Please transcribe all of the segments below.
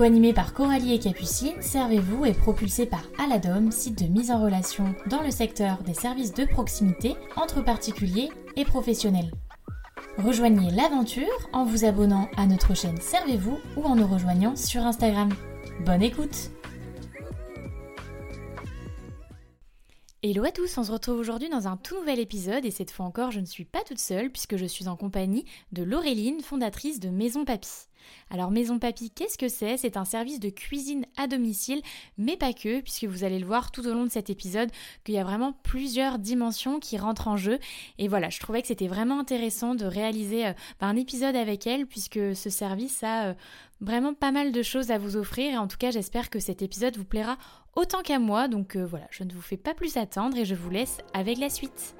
Co-animé par Coralie et Capucine, Servez-vous est propulsé par Aladom, site de mise en relation dans le secteur des services de proximité entre particuliers et professionnels. Rejoignez l'aventure en vous abonnant à notre chaîne Servez-vous ou en nous rejoignant sur Instagram. Bonne écoute Hello à tous, on se retrouve aujourd'hui dans un tout nouvel épisode et cette fois encore je ne suis pas toute seule puisque je suis en compagnie de Laureline, fondatrice de Maison Papy. Alors Maison Papy, qu'est-ce que c'est? C'est un service de cuisine à domicile, mais pas que, puisque vous allez le voir tout au long de cet épisode, qu'il y a vraiment plusieurs dimensions qui rentrent en jeu. Et voilà, je trouvais que c'était vraiment intéressant de réaliser euh, bah, un épisode avec elle, puisque ce service a euh, vraiment pas mal de choses à vous offrir. Et en tout cas, j'espère que cet épisode vous plaira autant qu'à moi. Donc euh, voilà, je ne vous fais pas plus attendre et je vous laisse avec la suite.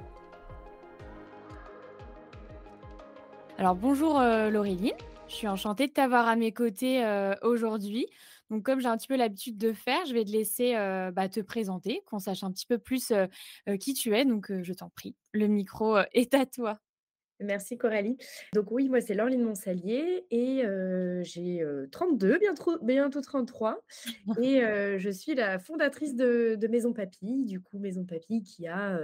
Alors bonjour Laureline. Je suis enchantée de t'avoir à mes côtés euh, aujourd'hui. Donc, comme j'ai un petit peu l'habitude de faire, je vais te laisser euh, bah, te présenter, qu'on sache un petit peu plus euh, qui tu es. Donc, je t'en prie, le micro est à toi. Merci Coralie. Donc oui, moi c'est Laureline Monsalier et j'ai 32, bientôt, bientôt 33. Et je suis la fondatrice de, de, Maison Papy, du coup Maison Papy qui a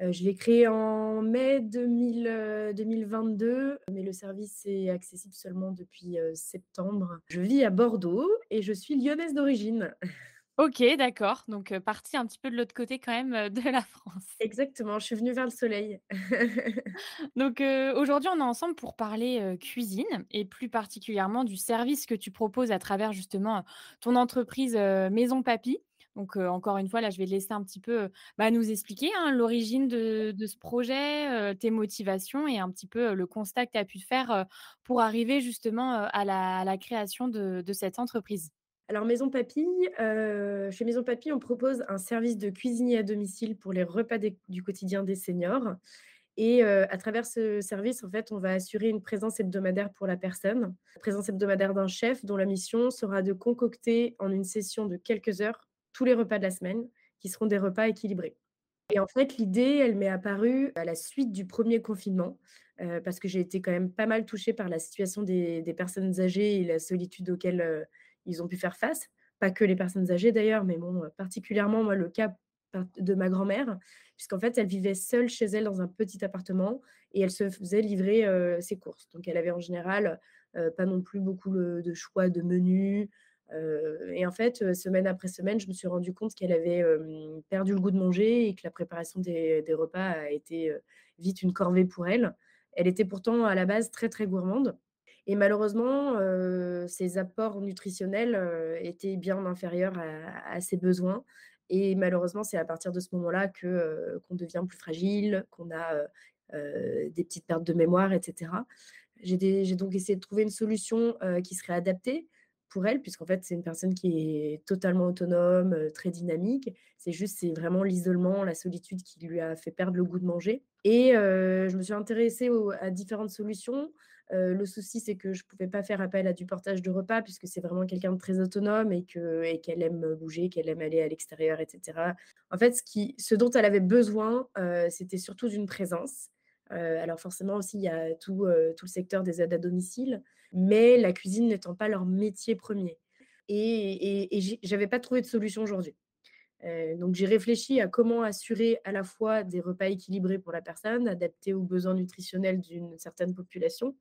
je l'ai créé en mai 2022, euh, mais le service est accessible seulement depuis euh, septembre. Je vis à Bordeaux et je suis lyonnaise d'origine. Ok, d'accord. Donc, partie un petit peu de l'autre côté quand même de la France. Exactement, je suis venue vers le soleil. Donc, aujourd'hui, on est ensemble pour parler cuisine et plus particulièrement du service que tu proposes à travers justement ton entreprise Maison Papy. Donc, encore une fois, là, je vais laisser un petit peu bah, nous expliquer hein, l'origine de, ce projet, tes motivations et un petit peu le constat que tu as pu faire pour arriver justement à la, création de, cette entreprise. Alors, Maison Papy, chez Maison Papy, on propose un service de cuisinier à domicile pour les repas du quotidien des seniors. Et à travers ce service, en fait, on va assurer une présence hebdomadaire pour la personne, présence hebdomadaire d'un chef dont la mission sera de concocter en une session de quelques heures tous les repas de la semaine, qui seront des repas équilibrés. Et en fait, l'idée, elle m'est apparue à la suite du premier confinement, euh, parce que j'ai été quand même pas mal touchée par la situation des, personnes âgées et la solitude auxquelles euh, ils ont pu faire face. Pas que les personnes âgées d'ailleurs, mais bon, euh, particulièrement moi, le cas de ma grand-mère, puisqu'en fait, elle vivait seule chez elle dans un petit appartement et elle se faisait livrer ses courses. Donc, elle avait en général pas non plus beaucoup de choix de menus, euh, et en fait, euh, semaine après semaine, je me suis rendu compte qu'elle avait perdu le goût de manger et que la préparation des, repas a été vite une corvée pour elle. Elle était pourtant à la base très très gourmande. Et malheureusement, ses apports nutritionnels étaient bien inférieurs à, ses besoins. Et malheureusement, c'est à partir de ce moment-là que qu'on devient plus fragile, qu'on a des petites pertes de mémoire, etc. J'ai donc essayé de trouver une solution qui serait adaptée pour elle, puisqu'en fait, c'est une personne qui est totalement autonome, euh, très dynamique. C'est juste, c'est vraiment l'isolement, la solitude qui lui a fait perdre le goût de manger. Et euh, je me suis intéressée à différentes solutions. Euh, le souci, c'est que je ne pouvais pas faire appel à du portage de repas, puisque c'est vraiment quelqu'un de très autonome et qu'elle et aime bouger, qu'elle aime aller à l'extérieur, etc. En fait, ce dont elle avait besoin, c'était surtout d'une présence. Alors forcément aussi, il y a tout, tout le secteur des aides à domicile, mais la cuisine n'étant pas leur métier premier. Et, et, j'avais pas trouvé de solution aujourd'hui. Euh, donc j'ai réfléchi à comment assurer à la fois des repas équilibrés pour la personne, adaptés aux besoins nutritionnels d'une certaine population,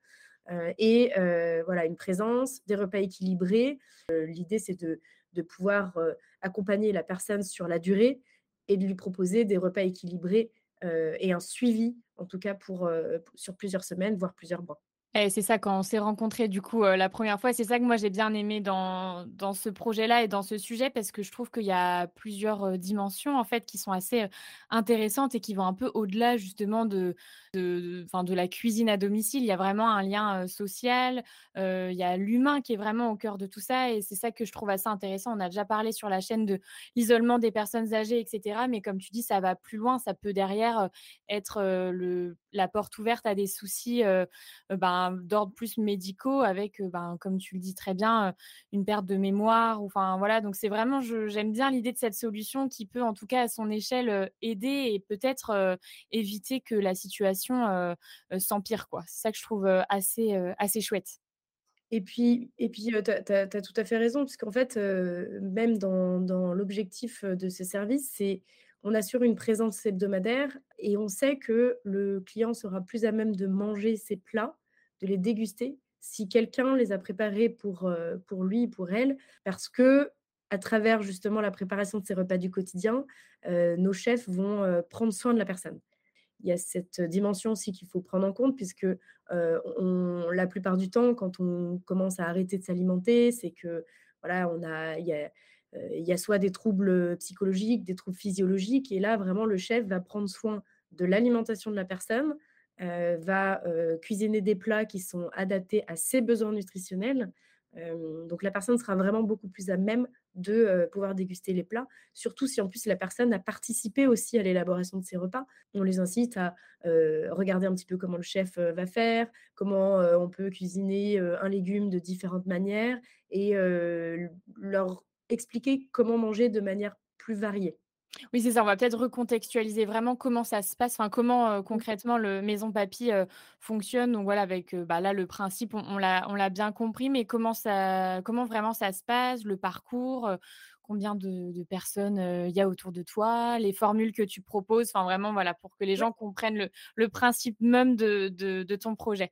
euh, et euh, voilà une présence, des repas équilibrés. L'idée c'est de, de, pouvoir accompagner la personne sur la durée et de lui proposer des repas équilibrés et un suivi, en tout cas pour, sur plusieurs semaines, voire plusieurs mois. Et c'est ça, quand on s'est rencontrés du coup la première fois, c'est ça que moi j'ai bien aimé dans, dans ce projet-là et dans ce sujet parce que je trouve qu'il y a plusieurs dimensions en fait qui sont assez intéressantes et qui vont un peu au-delà justement de, de de la cuisine à domicile. Il y a vraiment un lien, social, il y a l'humain qui est vraiment au cœur de tout ça et c'est ça que je trouve assez intéressant. On a déjà parlé sur la chaîne de l'isolement des personnes âgées et cetera, mais comme tu dis, ça va plus loin. Ça peut derrière, être, le la porte ouverte à des soucis, heu, d'ordre plus médicaux avec, ben, comme tu le dis très bien, heu, une perte de mémoire enfin voilà. Donc c'est vraiment j'aime bien l'idée de cette solution qui peut en tout cas à son échelle, aider et peut-être, éviter que la situation, s'empire. C'est ça que je trouve, assez, assez chouette. Et puis et puis, tu as tout à fait raison puisqu'en fait, même dans dans l'objectif, de ce service, c'est on assure une présence hebdomadaire et on sait que le client sera plus à même de manger ses plats, de les déguster, si quelqu'un les a préparés pour, heu, pour lui, pour elle. Parce qu'à travers justement la préparation de ces repas du quotidien, heu, nos chefs vont, heu, prendre soin de la personne. Il y a cette dimension aussi qu'il faut prendre en compte puisque, la plupart du temps, quand on commence à arrêter de s'alimenter, c'est que, voilà, on a a, il y a soit des troubles, psychologiques, des troubles physiologiques et là, vraiment, le chef va prendre soin de l'alimentation de la personne, heu, va, heu, cuisiner des plats qui sont adaptés à ses besoins nutritionnels. Hem, donc la personne sera vraiment beaucoup plus à même de, pouvoir déguster les plats, surtout si en plus la personne a participé aussi à l'élaboration de ces repas. On les incite à, regarder un petit peu comment le chef, va faire, comment, on peut cuisiner, un légume de différentes manières et leur expliquer comment manger de manière plus variée. Oui, c'est ça, on va peut-être recontextualiser vraiment comment ça se passe, enfin comment, Mmh. concrètement le Maison Papy, fonctionne. Donc voilà, avec, bah, là, le principe, on l'a on l'a bien compris, mais comment ça comment vraiment ça se passe, le parcours, combien de de personnes, il y a autour de toi, les formules que tu proposes, enfin vraiment, voilà, pour que les gens comprennent le le principe même de de de ton projet.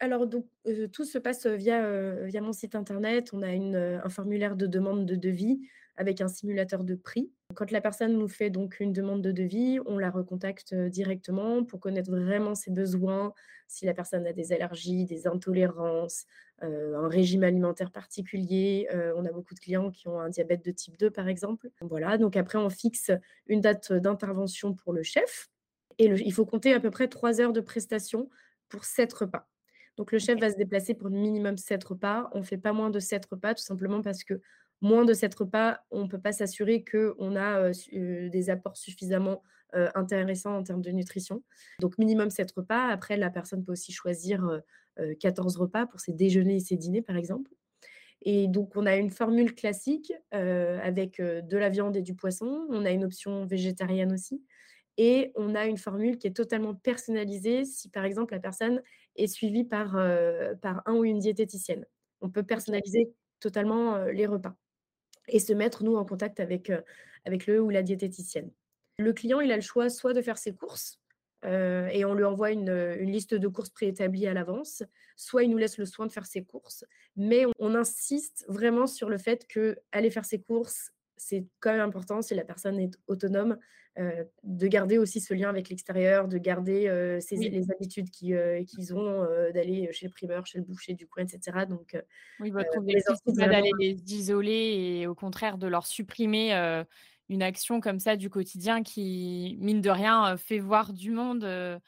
Alors donc, tout se passe, via, via mon site internet. On a une, un formulaire de demande de devis avec un simulateur de prix. Quand la personne nous fait donc une demande de devis, on la recontacte, heu, directement pour connaître vraiment ses besoins, si la personne a des allergies, des intolérances, heu, un régime alimentaire particulier. Heu, on a beaucoup de clients qui ont un diabète de type 2 par exemple. Voilà, donc après on fixe une date, d'intervention pour le chef et le il faut compter à peu près 3 heures de prestation pour 7 repas. Donc le chef va se déplacer pour minimum 7 repas. On fait pas moins de 7 repas, tout simplement parce que moins de 7 repas, on peut pas s'assurer qu'on a, des apports suffisamment, intéressants en termes de nutrition. Donc minimum 7 repas. Après, la personne peut aussi choisir, heu, 14 repas pour ses déjeuners et ses dîners, par exemple. Et donc on a une formule classique, avec, de la viande et du poisson. On a une option végétarienne aussi et on a une formule qui est totalement personnalisée si, par exemple, la personne est suivie par, par un ou une diététicienne. On peut personnaliser totalement, les repas et se mettre, nous, en contact avec, avec le ou la diététicienne. Le client, il a le choix soit de faire ses courses, et on lui envoie une, une liste de courses préétablie à l'avance, soit il nous laisse le soin de faire ses courses, mais on on insiste vraiment sur le fait qu'aller faire ses courses, c'est quand même important si la personne est autonome, heu, de garder aussi ce lien avec l'extérieur, de garder, ses Oui. les habitudes heu, qu'ils ont, d'aller chez le primeur, chez le boucher du coin et cetera donc Oui, votre objectif, c'est pas d'aller les isoler et au contraire de leur supprimer, une action comme ça du quotidien qui, mine de rien, fait voir du monde, heu, heu,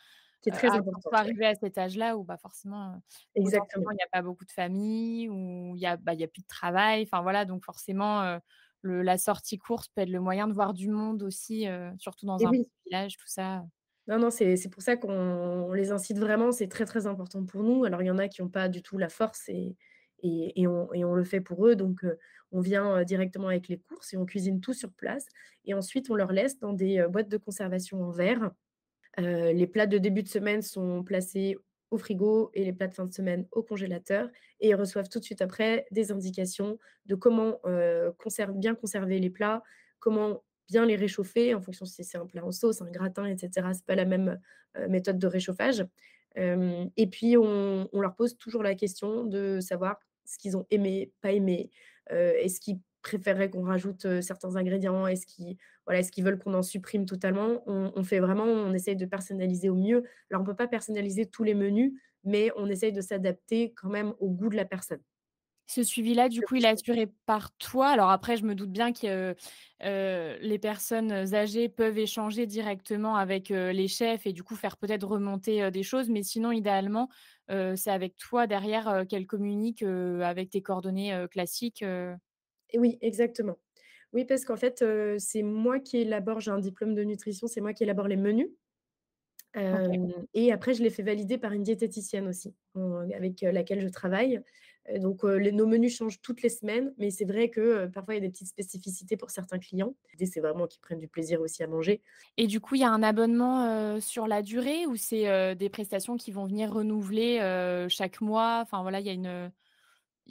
qui est très importante, ouais. arrivé à cet âge-là où, bah, forcément, il y a pas beaucoup de famille, où il y a, bah, y a plus de travail, enfin voilà, donc forcément, le la sortie course peut être le moyen de voir du monde aussi, heu, surtout dans Et un oui. village, tout ça. Non, non, c'est pour ça qu'on on les incite vraiment, c'est très, très important pour nous. Alors il y en a qui ont pas du tout la force et et et on et on le fait pour eux, donc heu, on vient, heu, directement avec les courses et on cuisine tout sur place et ensuite on leur laisse dans des, boîtes de conservation en verre. Les plats de début de semaine sont placés au frigo et les plats de fin de semaine au congélateur et ils reçoivent tout de suite après des indications de comment, heu, conserv bien conserver les plats, comment bien les réchauffer en fonction si c'est un plat en sauce, un gratin et cetera. C'est pas la même, heu, méthode de réchauffage. Hem et puis on on leur pose toujours la question de savoir ce qu'ils ont aimé, pas aimé, est-ce qu'ils préféreraient qu'on rajoute, heu, certains ingrédients? Est-ce qu'ils voilà, est-ce qu'ils veulent qu'on en supprime totalement? On on fait vraiment on essaye de personnaliser au mieux. Alors on peut pas personnaliser tous les menus, mais on essaye de s'adapter quand même au goût de la personne. Ce suivi-là, du coup, il est assuré par toi? Alors après, je me doute bien que, heu, les personnes âgées peuvent échanger directement avec, les chefs et du coup faire peut-être remonter, des choses, mais sinon idéalement, c'est avec toi derrière, heu, qu'elle communique, heu, avec tes coordonnées, classiques, oui, exactement. Oui, parce qu'en fait, c'est moi qui élabore j'ai un diplôme de nutrition, c'est moi qui élabore les menus. Et après je les fais valider par une diététicienne aussi, avec laquelle je travaille. Donc les nos menus changent toutes les semaines, mais c'est vrai que, parfois il y a des petites spécificités pour certains clients. L'idée, c'est vraiment qu'ils prennent du plaisir aussi à manger. Et du coup, il y a un abonnement, sur la durée ou c'est, des prestations qui vont venir renouveler, chaque mois? Enfin voilà, il y a une,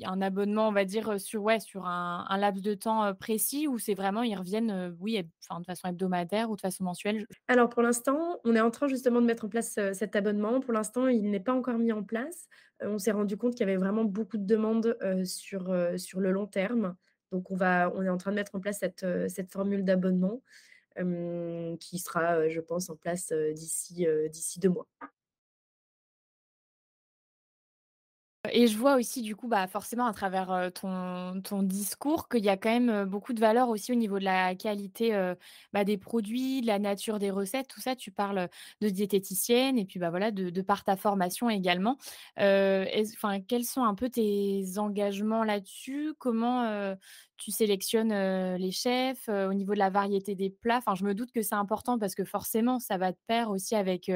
un abonnement, on va dire, sur un laps de temps, précis ou c'est vraiment ils reviennent, oui, enfin de façon hebdomadaire ou de façon mensuelle? Alors pour l'instant, on est en train justement de mettre en place, cet abonnement. Pour l'instant, il n'est pas encore mis en place. On s'est rendu compte qu'il y avait vraiment beaucoup de demandes, sur, le long terme. Donc on va on est en train de mettre en place cette, cette formule d'abonnement, qui sera, je pense en place, d'ici, d'ici 2 mois. Et je vois aussi du coup, bah, forcément à travers, ton discours qu'il y a quand même, beaucoup de valeurs aussi au niveau de la qualité, bah, des produits, de la nature des recettes, tout ça. Tu parles, de diététicienne et puis, bah, voilà, de de par ta formation également. Enfin, quels sont un peu tes engagements là-dessus? Comment, tu sélectionnes, les chefs, au niveau de la variété des plats? Je me doute que c'est important parce que forcément ça va de pair aussi avec,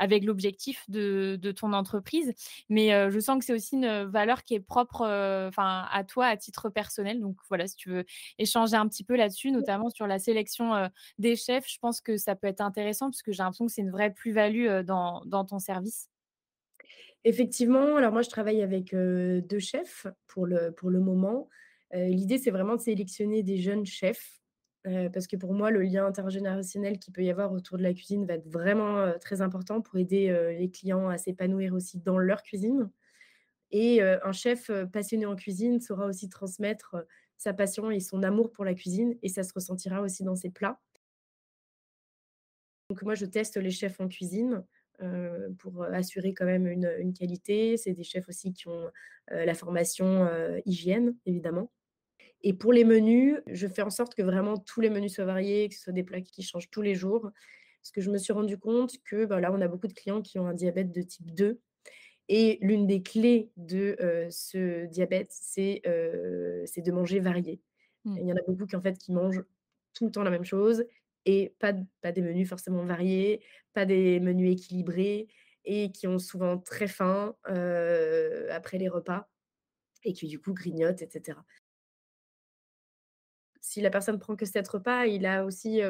avec l'objectif de de ton entreprise. Mais heu, je sens que c'est aussi une, valeur qui est propre, heu, enfin à toi à titre personnel. Donc voilà, si tu veux échanger un petit peu là-dessus, notamment sur la sélection, des chefs, je pense que ça peut être intéressant parce que j'ai l'impression que c'est une vraie plus-value, dans dans ton service. Effectivement, alors moi je travaille avec, heu, 2 chefs pour le pour le moment. L'idée c'est vraiment de sélectionner des jeunes chefs, heu, parce que pour moi le lien intergénérationnel qu'il peut y avoir autour de la cuisine va être vraiment, heu, très important pour aider, heu, les clients à s'épanouir aussi dans leur cuisine et un chef, passionné en cuisine saura aussi transmettre, sa passion et son amour pour la cuisine et ça se ressentira aussi dans ses plats. Donc moi, je teste les chefs en cuisine, pour, assurer quand même une, qualité. C'est des chefs aussi qui ont, la formation, hygiène, évidemment et pour les menus, je fais en sorte que vraiment tous les menus soient variés, que ce soit des plats qui changent tous les jours. Parce que je me suis rendu compte que, bah, là, on a beaucoup de clients qui ont un diabète de type 2 et l'une des clés de, heu, ce diabète, c'est, c'est de manger varié. Mmh. Il y en a beaucoup qui, en fait, qui mangent tout le temps la même chose et pas pas des menus forcément variés, pas des menus équilibrés et qui ont souvent très faim, heu, après les repas et qui, du coup, grignotent et cetera. Si la personne prend que 7 repas, il a aussi,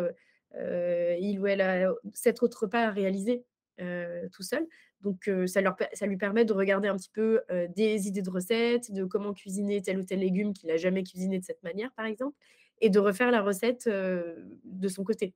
il ou elle a 7 autres repas à réaliser, tout seul. Donc ça ça lui permet de regarder un petit peu, des idées de recettes, de comment cuisiner tel ou tel légume qu'il a jamais cuisiné de cette manière, par exemple et de refaire la recette, de son côté.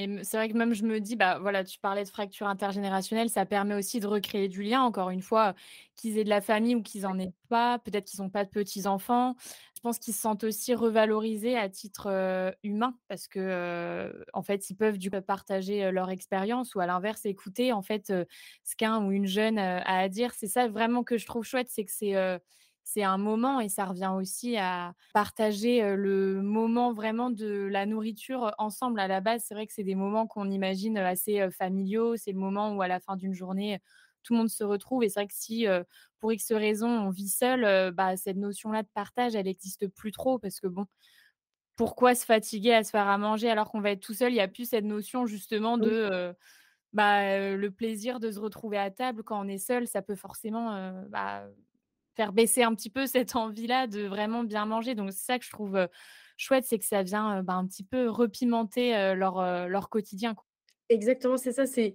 Et c'est vrai que même je me dis, bah, voilà, tu parlais de fracture intergénérationnelle, ça permet aussi de recréer du lien, encore une fois, qu'ils aient de la famille ou qu'ils en aient pas, peut-être qu'ils ont pas de petits-enfants. Je pense qu'ils se sentent aussi revalorisés à titre, humain parce que, en fait, ils peuvent du coup partager, leur expérience ou à l'inverse écouter en fait, ce qu'un ou une jeune, a à dire. C'est ça vraiment que je trouve chouette, c'est que c'est, c'est un moment et ça revient aussi à partager, le moment vraiment de la nourriture, ensemble. À la base, c'est vrai que c'est des moments qu'on imagine, assez, familiaux. C'est le moment où à la fin d'une journée, tout le monde se retrouve et c'est vrai que si, pour X raisons, on vit seul, bah, cette notion-là de partage, elle existe plus trop parce que bon, pourquoi se fatiguer à se faire à manger alors qu'on va être tout seul? Il y a plus cette notion justement de, bah, le plaisir de se retrouver à table quand on est seul, ça peut forcément, bah, Faire baisser un petit peu cette envie-là de vraiment bien manger, donc c'est ça que je trouve, chouette, c'est que ça vient, bah, un petit peu repimenter, leur, leur quotidien, exactement, c'est ça, c'est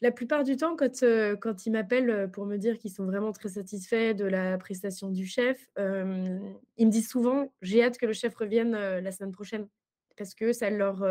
La plupart du temps, quand, quand ils m'appellent, pour me dire qu'ils sont vraiment très satisfaits de la prestation du chef, ils me disent souvent: «J'ai hâte que le chef revienne, la semaine prochaine». Parce que ça leur,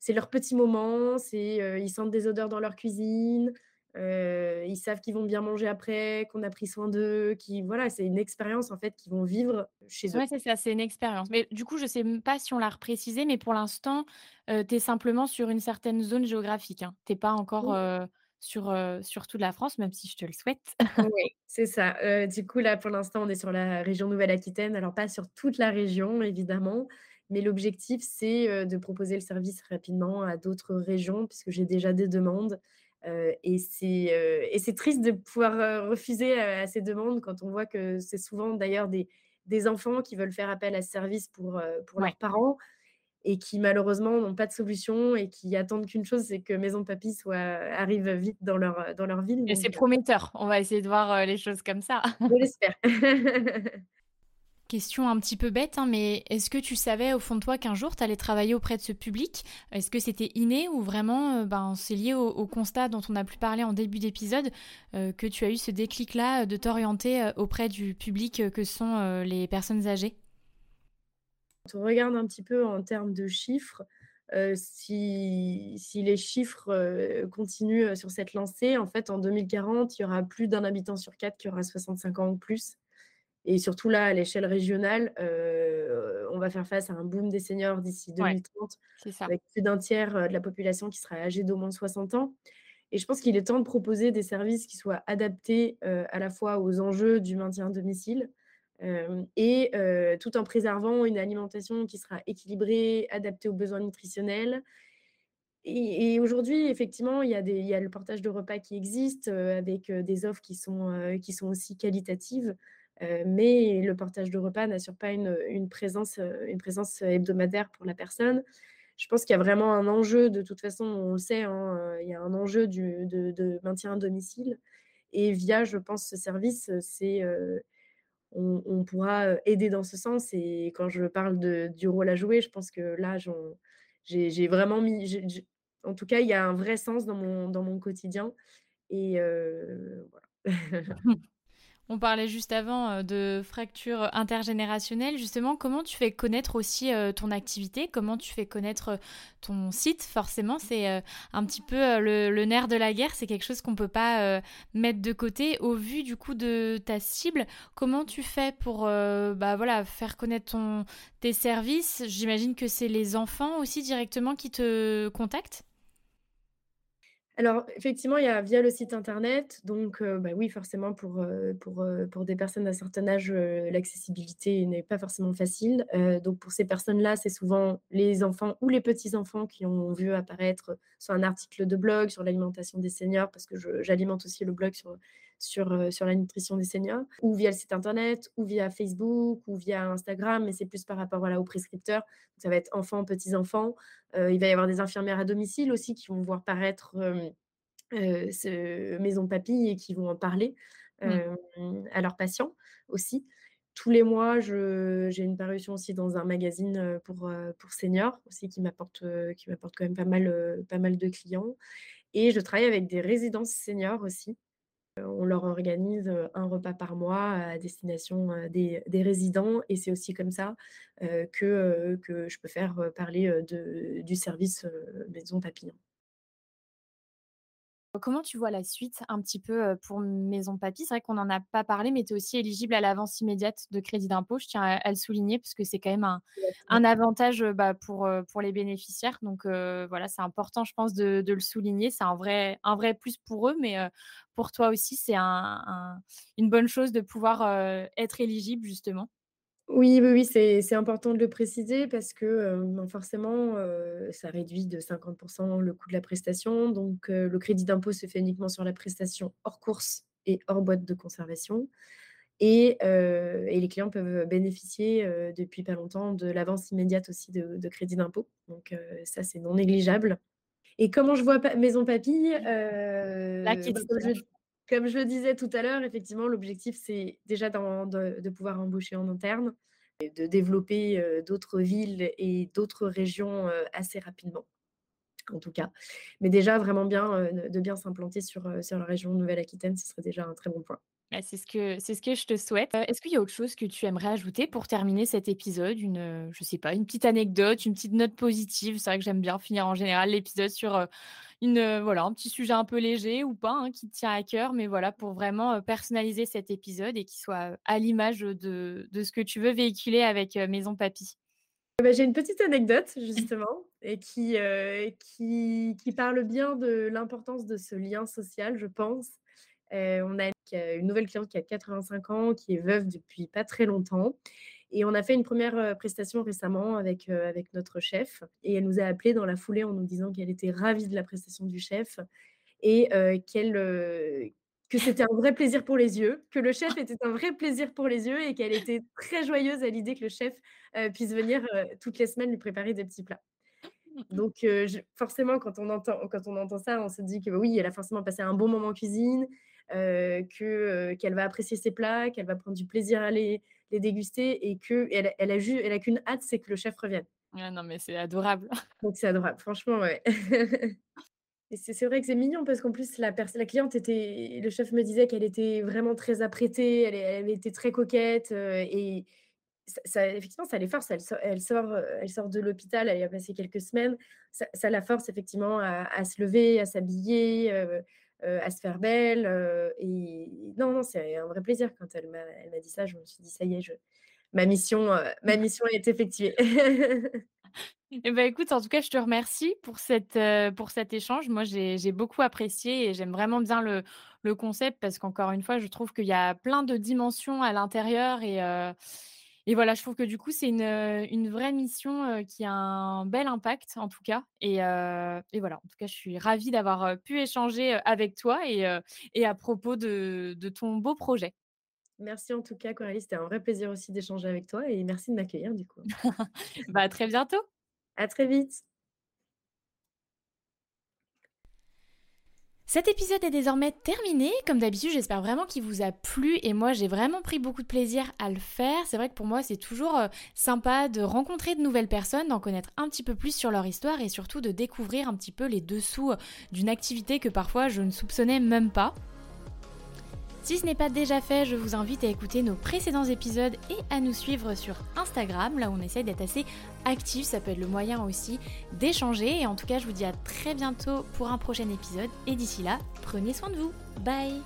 c'est leur petit moment, c'est, ils sentent des odeurs dans leur cuisine, heu, ils savent qu'ils vont bien manger après, qu'on a pris soin d'eux, qui voilà, c'est une expérience, en fait, qu'ils vont vivre chez eux. Ouais, c'est ça, c'est une expérience. Mais du coup, je sais pas si on l'a reprécisé, mais pour l'instant, heu, tu es simplement sur une certaine zone géographique, hein? Tu es pas encore, Oui. heu, sur, sur toute la France, même si je te le souhaite. Oui, c'est ça. du coup, là, pour l'instant, on est sur la région Nouvelle-Aquitaine. Alors, pas sur toute la région, évidemment, mais l'objectif, c'est de proposer le service rapidement à d'autres régions, puisque j'ai déjà des demandes. Et c'est triste de pouvoir refuser à, ces demandes quand on voit que c'est souvent d'ailleurs des, des, enfants qui veulent faire appel à ce service pour, pour leurs parents et qui malheureusement n'ont pas de solution et qui attendent qu'une chose, c'est que Maison Papy soit, arrive vite dans leur, dans leur ville. Et c'est prometteur, on va essayer de voir les choses comme ça. Je l'espère. Question un petit peu bête, hein, mais est-ce que tu savais au fond de toi qu'un jour tu allais travailler auprès de ce public? Est-ce que c'était inné ou vraiment ben, c'est lié au, constat dont on a pu parler en début d'épisode que tu as eu ce déclic-là de t'orienter auprès du public que sont les personnes âgées? On regarde un petit peu en termes de chiffres, si, les chiffres continuent sur cette lancée, en fait, en 2040, il y aura plus d'un habitant sur quatre qui aura 65 ans ou plus. Et surtout là, à l'échelle régionale, on va faire face à un boom des seniors d'ici 2030, avec plus d'un tiers de la population qui sera âgée d'au moins 60 ans. Et je pense qu'il est temps de proposer des services qui soient adaptés à la fois aux enjeux du maintien à domicile, et tout en préservant une alimentation qui sera équilibrée, adaptée aux besoins nutritionnels. Et, aujourd'hui, effectivement, il y, a des, il y, a le portage de repas qui existe avec des offres qui sont, qui sont aussi qualitatives. Mais le portage de repas n'assure pas une, présence, une présence hebdomadaire pour la personne. Je pense qu'il y a vraiment un enjeu, de toute façon, on le sait, hein, il y a un enjeu de, de, maintien à domicile. Et via, je pense, ce service, c'est on, pourra aider dans ce sens. Et quand je parle du rôle à jouer, je pense que là, j'ai vraiment mis. En tout cas, il y a un vrai sens dans mon quotidien. Et voilà. On parlait juste avant euh, de fracture intergénérationnelle. Justement, comment tu fais connaître aussi euh, ton activité? Comment tu fais connaître euh, ton site? Forcément, c'est un petit peu le, nerf de la guerre. C'est quelque chose qu'on peut pas mettre de côté. Au vu du coup de ta cible, comment tu fais pour bah, voilà, faire connaître ton, tes services? J'imagine que c'est les enfants aussi directement qui te contactent alors, effectivement, il y a via le site internet. Donc, bah oui, forcément, pour, pour, pour des personnes d'un certain âge, l'accessibilité n'est pas forcément facile. donc, pour ces personnes-là, c'est souvent les enfants ou les petits-enfants qui ont vu apparaître soit un article de blog sur l'alimentation des seniors, parce que j'alimente aussi le blog sur, sur, sur la nutrition des seniors, ou via le site internet, ou via Facebook, ou via Instagram, mais c'est plus par rapport voilà, aux prescripteurs. ça va être enfants, petits-enfants. il va y avoir des infirmières à domicile aussi qui vont voir paraître ce maison papille et qui vont en parler mmh. à leurs patients aussi. Tous les mois, j'ai une parution aussi dans un magazine pour, pour seniors aussi qui m'apporte qui m'apporte quand même pas mal, pas mal de clients. Et je travaille avec des résidences seniors aussi. On leur organise un repas par mois à destination des, résidents et c'est aussi comme ça que, je peux faire parler du service Maison Papillon. Comment tu vois la suite un petit peu pour Maison Papy? C'est vrai qu'on n'en a pas parlé, mais tu es aussi éligible à l'avance immédiate de crédit d'impôt. Je tiens à, le souligner parce que c'est quand même un, avantage bah, pour, pour les bénéficiaires. Donc voilà, c'est important, je pense, de, le souligner. C'est un vrai, un vrai plus pour eux, mais pour toi aussi, c'est une bonne chose de pouvoir être éligible, justement. Oui, oui, oui, c'est important de le préciser parce que ben, forcément, ça réduit de 50% le coût de la prestation. Donc, le crédit d'impôt se fait uniquement sur la prestation hors course et hors boîte de conservation. Et, les clients peuvent bénéficier depuis pas longtemps de l'avance immédiate aussi de, crédit d'impôt. Donc, ça, c'est non négligeable. Et comment je vois Maison Papy La comme je le disais tout à l'heure, effectivement, l'objectif, c'est déjà de, pouvoir embaucher en interne, et de développer d'autres villes et d'autres régions assez rapidement, en tout cas. Mais déjà, vraiment bien, de bien s'implanter sur, sur la région Nouvelle-Aquitaine, ce serait déjà un très bon point. Bah, c'est ce que c'est ce que je te souhaite. Est-ce qu'il y a autre chose que tu aimerais ajouter pour terminer cet épisode? Une, je sais pas, une petite anecdote, une petite note positive? C'est vrai que j'aime bien finir en général l'épisode sur, une, voilà, un petit sujet un peu léger ou pas, hein, qui tient à cœur, mais voilà, pour vraiment, personnaliser cet épisode et qu'il soit, à l'image, de de ce que tu veux véhiculer avec, Maison Papy. Bah, j'ai une petite anecdote justement et qui, qui, qui parle bien de l'importance de ce lien social, je pense. On a une nouvelle cliente qui a 85 ans, qui est veuve depuis pas très longtemps. Et on a fait une première prestation récemment avec, avec notre chef. Et elle nous a appelé dans la foulée en nous disant qu'elle était ravie de la prestation du chef et qu'elle que c'était un vrai plaisir pour les yeux, que le chef était un vrai plaisir pour les yeux et qu'elle était très joyeuse à l'idée que le chef puisse venir toutes les semaines lui préparer des petits plats. Donc forcément, quand on, entend, quand on entend ça, on se dit que oui, elle a forcément passé un bon moment en cuisine, que qu'elle va apprécier ses plats, qu'elle va prendre du plaisir à les, les déguster et que elle, elle a, elle a qu'une hâte, c'est que le chef revienne. non, mais c'est adorable. Donc c'est adorable, franchement, ouais. C'est vrai que c'est mignon parce qu'en plus, la, la cliente était. Le chef me disait qu'elle était vraiment très apprêtée, elle, elle était très coquette. et ça, effectivement, ça les force. Elle, sort, elle sort, elle sort de l'hôpital, elle y a passé quelques semaines. Ça, la force effectivement à, se lever, à s'habiller, à se faire belle. et non, non, c'est un vrai plaisir quand elle m'a dit ça. Je me suis dit, ça y est, je, ma, mission, ma mission est effectuée. Eh ben, écoute, en tout cas, je te remercie pour, cette, pour cet échange. Moi, j'ai beaucoup apprécié et j'aime vraiment bien le, le concept parce qu'encore une fois, je trouve qu'il y a plein de dimensions à l'intérieur et, et voilà, je trouve que du coup, c'est une, une, vraie mission qui a un bel impact en tout cas. Et, et, voilà, en tout cas, je suis ravie d'avoir pu échanger avec toi et, et à propos de, de ton beau projet. Merci en tout cas, Coralie. C'était un vrai plaisir aussi d'échanger avec toi et merci de m'accueillir du coup. bah, à très bientôt. À très vite. Cet épisode est désormais terminé. Comme d'habitude, j'espère vraiment qu'il vous a plu et moi j'ai vraiment pris beaucoup de plaisir à le faire. C'est vrai que pour moi c'est toujours euh, sympa de rencontrer de nouvelles personnes, d'en connaître un petit peu plus sur leur histoire et surtout de découvrir un petit peu les dessous euh, d'une activité que parfois je ne soupçonnais même pas. Si ce n'est pas déjà fait, je vous invite à écouter nos précédents épisodes et à nous suivre sur Instagram, là où on essaie d'être assez actif, ça peut être le moyen aussi d'échanger. Et en tout cas, je vous dis à très bientôt pour un prochain épisode. Et d'ici là, prenez soin de vous. Bye